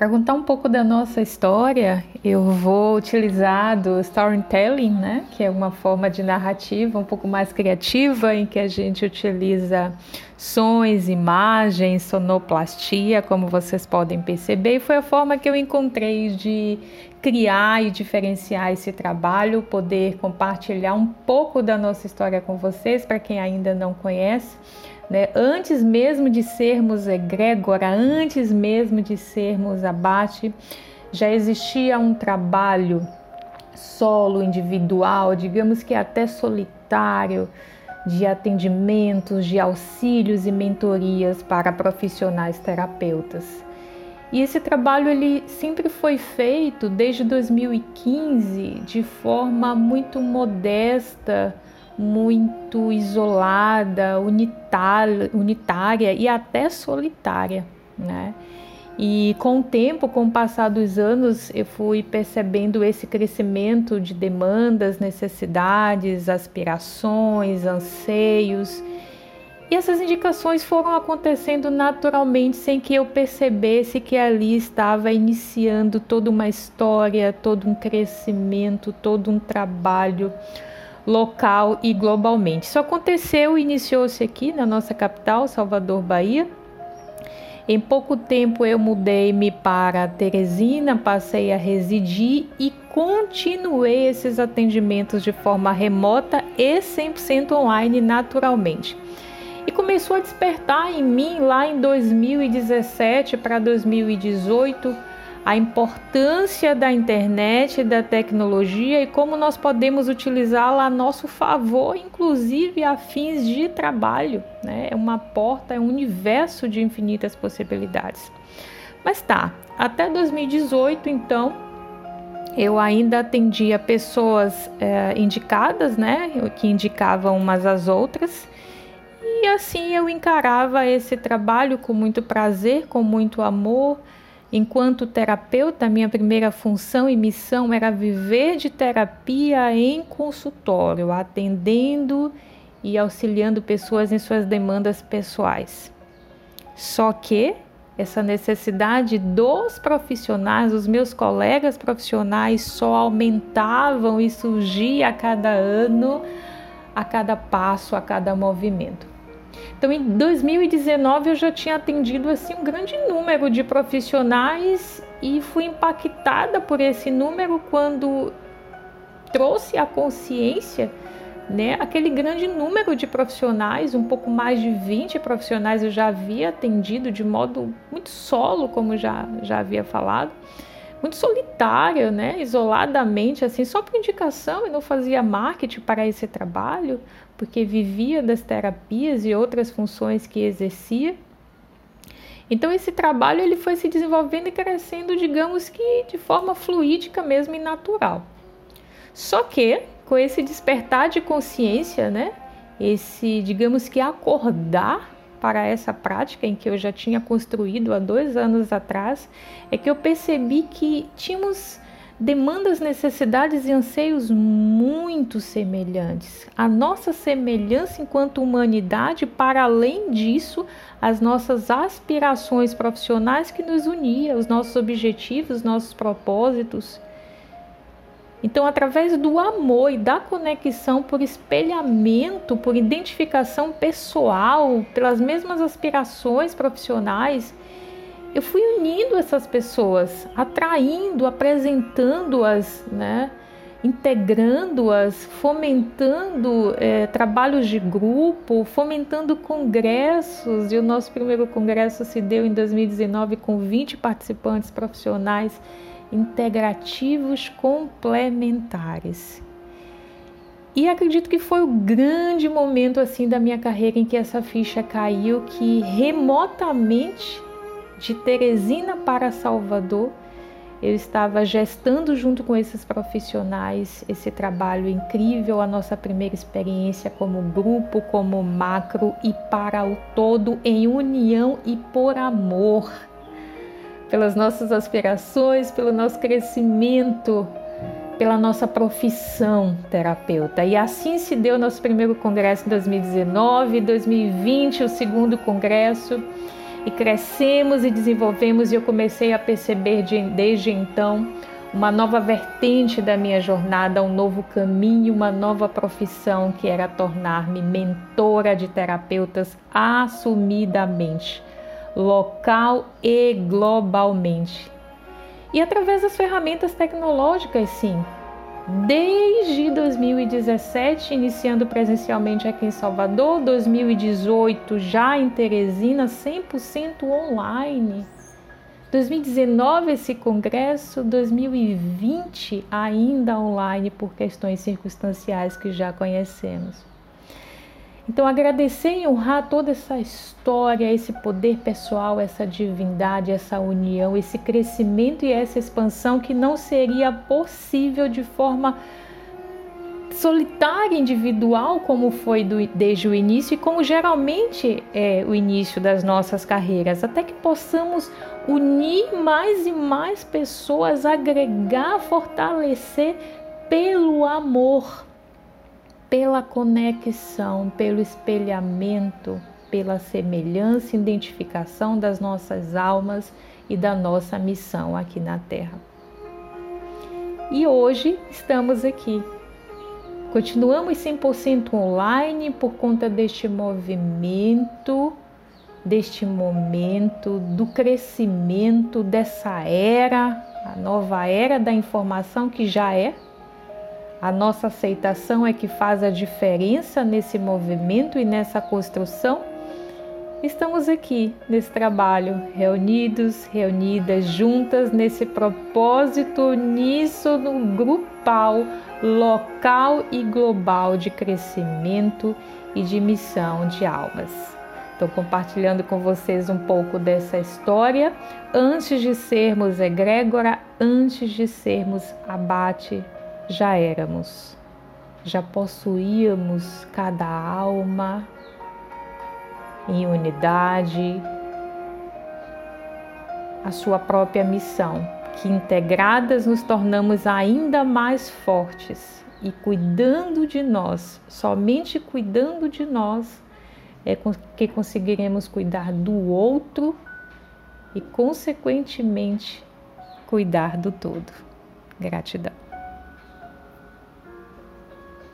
Para contar um pouco da nossa história, eu vou utilizar do storytelling, né, que é uma forma de narrativa um pouco mais criativa em que a gente utiliza sons, imagens, sonoplastia, como vocês podem perceber, e foi a forma que eu encontrei de criar e diferenciar esse trabalho, poder compartilhar um pouco da nossa história com vocês, para quem ainda não conhece né? Antes mesmo de sermos egrégora, antes mesmo de sermos abate, já existia um trabalho solo, individual, digamos que até solitário, de atendimentos, de auxílios e mentorias para profissionais terapeutas. E esse trabalho ele sempre foi feito desde 2015 de forma muito modesta, muito isolada, unitária, unitária e até solitária, né? E com o tempo, com o passar dos anos, eu fui percebendo esse crescimento de demandas, necessidades, aspirações, anseios. E essas indicações foram acontecendo naturalmente, sem que eu percebesse que ali estava iniciando toda uma história, todo um crescimento, todo um trabalho local e globalmente. Isso aconteceu, iniciou-se aqui na nossa capital, Salvador, Bahia. Em pouco tempo eu mudei-me para Teresina, passei a residir e continuei esses atendimentos de forma remota e 100% online naturalmente. E começou a despertar em mim lá em 2017 para 2018 a importância da internet, da tecnologia e como nós podemos utilizá-la a nosso favor, inclusive a fins de trabalho. Né? É uma porta, é um universo de infinitas possibilidades. Mas tá, até 2018, então, eu ainda atendia pessoas é, indicadas, né, que indicavam umas às outras, e assim eu encarava esse trabalho com muito prazer, com muito amor Enquanto terapeuta, minha primeira função e missão era viver de terapia em consultório, atendendo e auxiliando pessoas em suas demandas pessoais. Só que essa necessidade dos profissionais, os meus colegas profissionais, só aumentavam e surgia a cada ano, a cada passo, a cada movimento. Então, em 2019 eu já tinha atendido assim um grande número de profissionais e fui impactada por esse número quando trouxe à consciência né, aquele grande número de profissionais, um pouco mais de 20 profissionais eu já havia atendido de modo muito solo, como já, já havia falado, muito solitário, né, isoladamente, assim, só por indicação, e não fazia marketing para esse trabalho, porque vivia das terapias e outras funções que exercia. Então esse trabalho ele foi se desenvolvendo e crescendo, digamos que de forma fluídica mesmo e natural. Só que com esse despertar de consciência, né, esse, digamos que acordar para essa prática em que eu já tinha construído há dois anos atrás, é que eu percebi que tínhamos demandas, necessidades e anseios muito semelhantes. A nossa semelhança enquanto humanidade, para além disso, as nossas aspirações profissionais que nos unia, os nossos objetivos, os nossos propósitos. Então, através do amor e da conexão por espelhamento, por identificação pessoal, pelas mesmas aspirações profissionais, eu fui unindo essas pessoas, atraindo, apresentando-as, né? integrando-as, fomentando é, trabalhos de grupo, fomentando congressos. E o nosso primeiro congresso se deu em 2019 com 20 participantes profissionais integrativos complementares. E acredito que foi o grande momento assim da minha carreira em que essa ficha caiu, que remotamente de Teresina para Salvador, eu estava gestando junto com esses profissionais esse trabalho incrível, a nossa primeira experiência como grupo, como macro e para o todo em união e por amor, pelas nossas aspirações, pelo nosso crescimento, pela nossa profissão terapeuta. E assim se deu nosso primeiro congresso em 2019, 2020, o segundo congresso e crescemos e desenvolvemos, e eu comecei a perceber de, desde então uma nova vertente da minha jornada, um novo caminho, uma nova profissão que era tornar-me mentora de terapeutas assumidamente, local e globalmente. E através das ferramentas tecnológicas, sim. Desde 2017, iniciando presencialmente aqui em Salvador, 2018 já em Teresina, 100% online. 2019 esse congresso, 2020 ainda online por questões circunstanciais que já conhecemos. Então, agradecer e honrar toda essa história, esse poder pessoal, essa divindade, essa união, esse crescimento e essa expansão que não seria possível de forma solitária, individual, como foi do, desde o início e como geralmente é o início das nossas carreiras, até que possamos unir mais e mais pessoas, agregar, fortalecer pelo amor, pela conexão, pelo espelhamento, pela semelhança, identificação das nossas almas e da nossa missão aqui na Terra. E hoje estamos aqui Continuamos 100% online por conta deste movimento, deste momento, do crescimento dessa era, a nova era da informação que já é. A nossa aceitação é que faz a diferença nesse movimento e nessa construção. Estamos aqui nesse trabalho, reunidos, reunidas, juntas nesse propósito uníssono grupal local e global de crescimento e de missão de almas. Estou compartilhando com vocês um pouco dessa história. Antes de sermos egrégora, antes de sermos abate, já éramos. Já possuíamos cada alma em unidade, a sua própria missão que integradas nos tornamos ainda mais fortes e cuidando de nós, somente cuidando de nós, é que conseguiremos cuidar do outro e, consequentemente, cuidar do todo. Gratidão.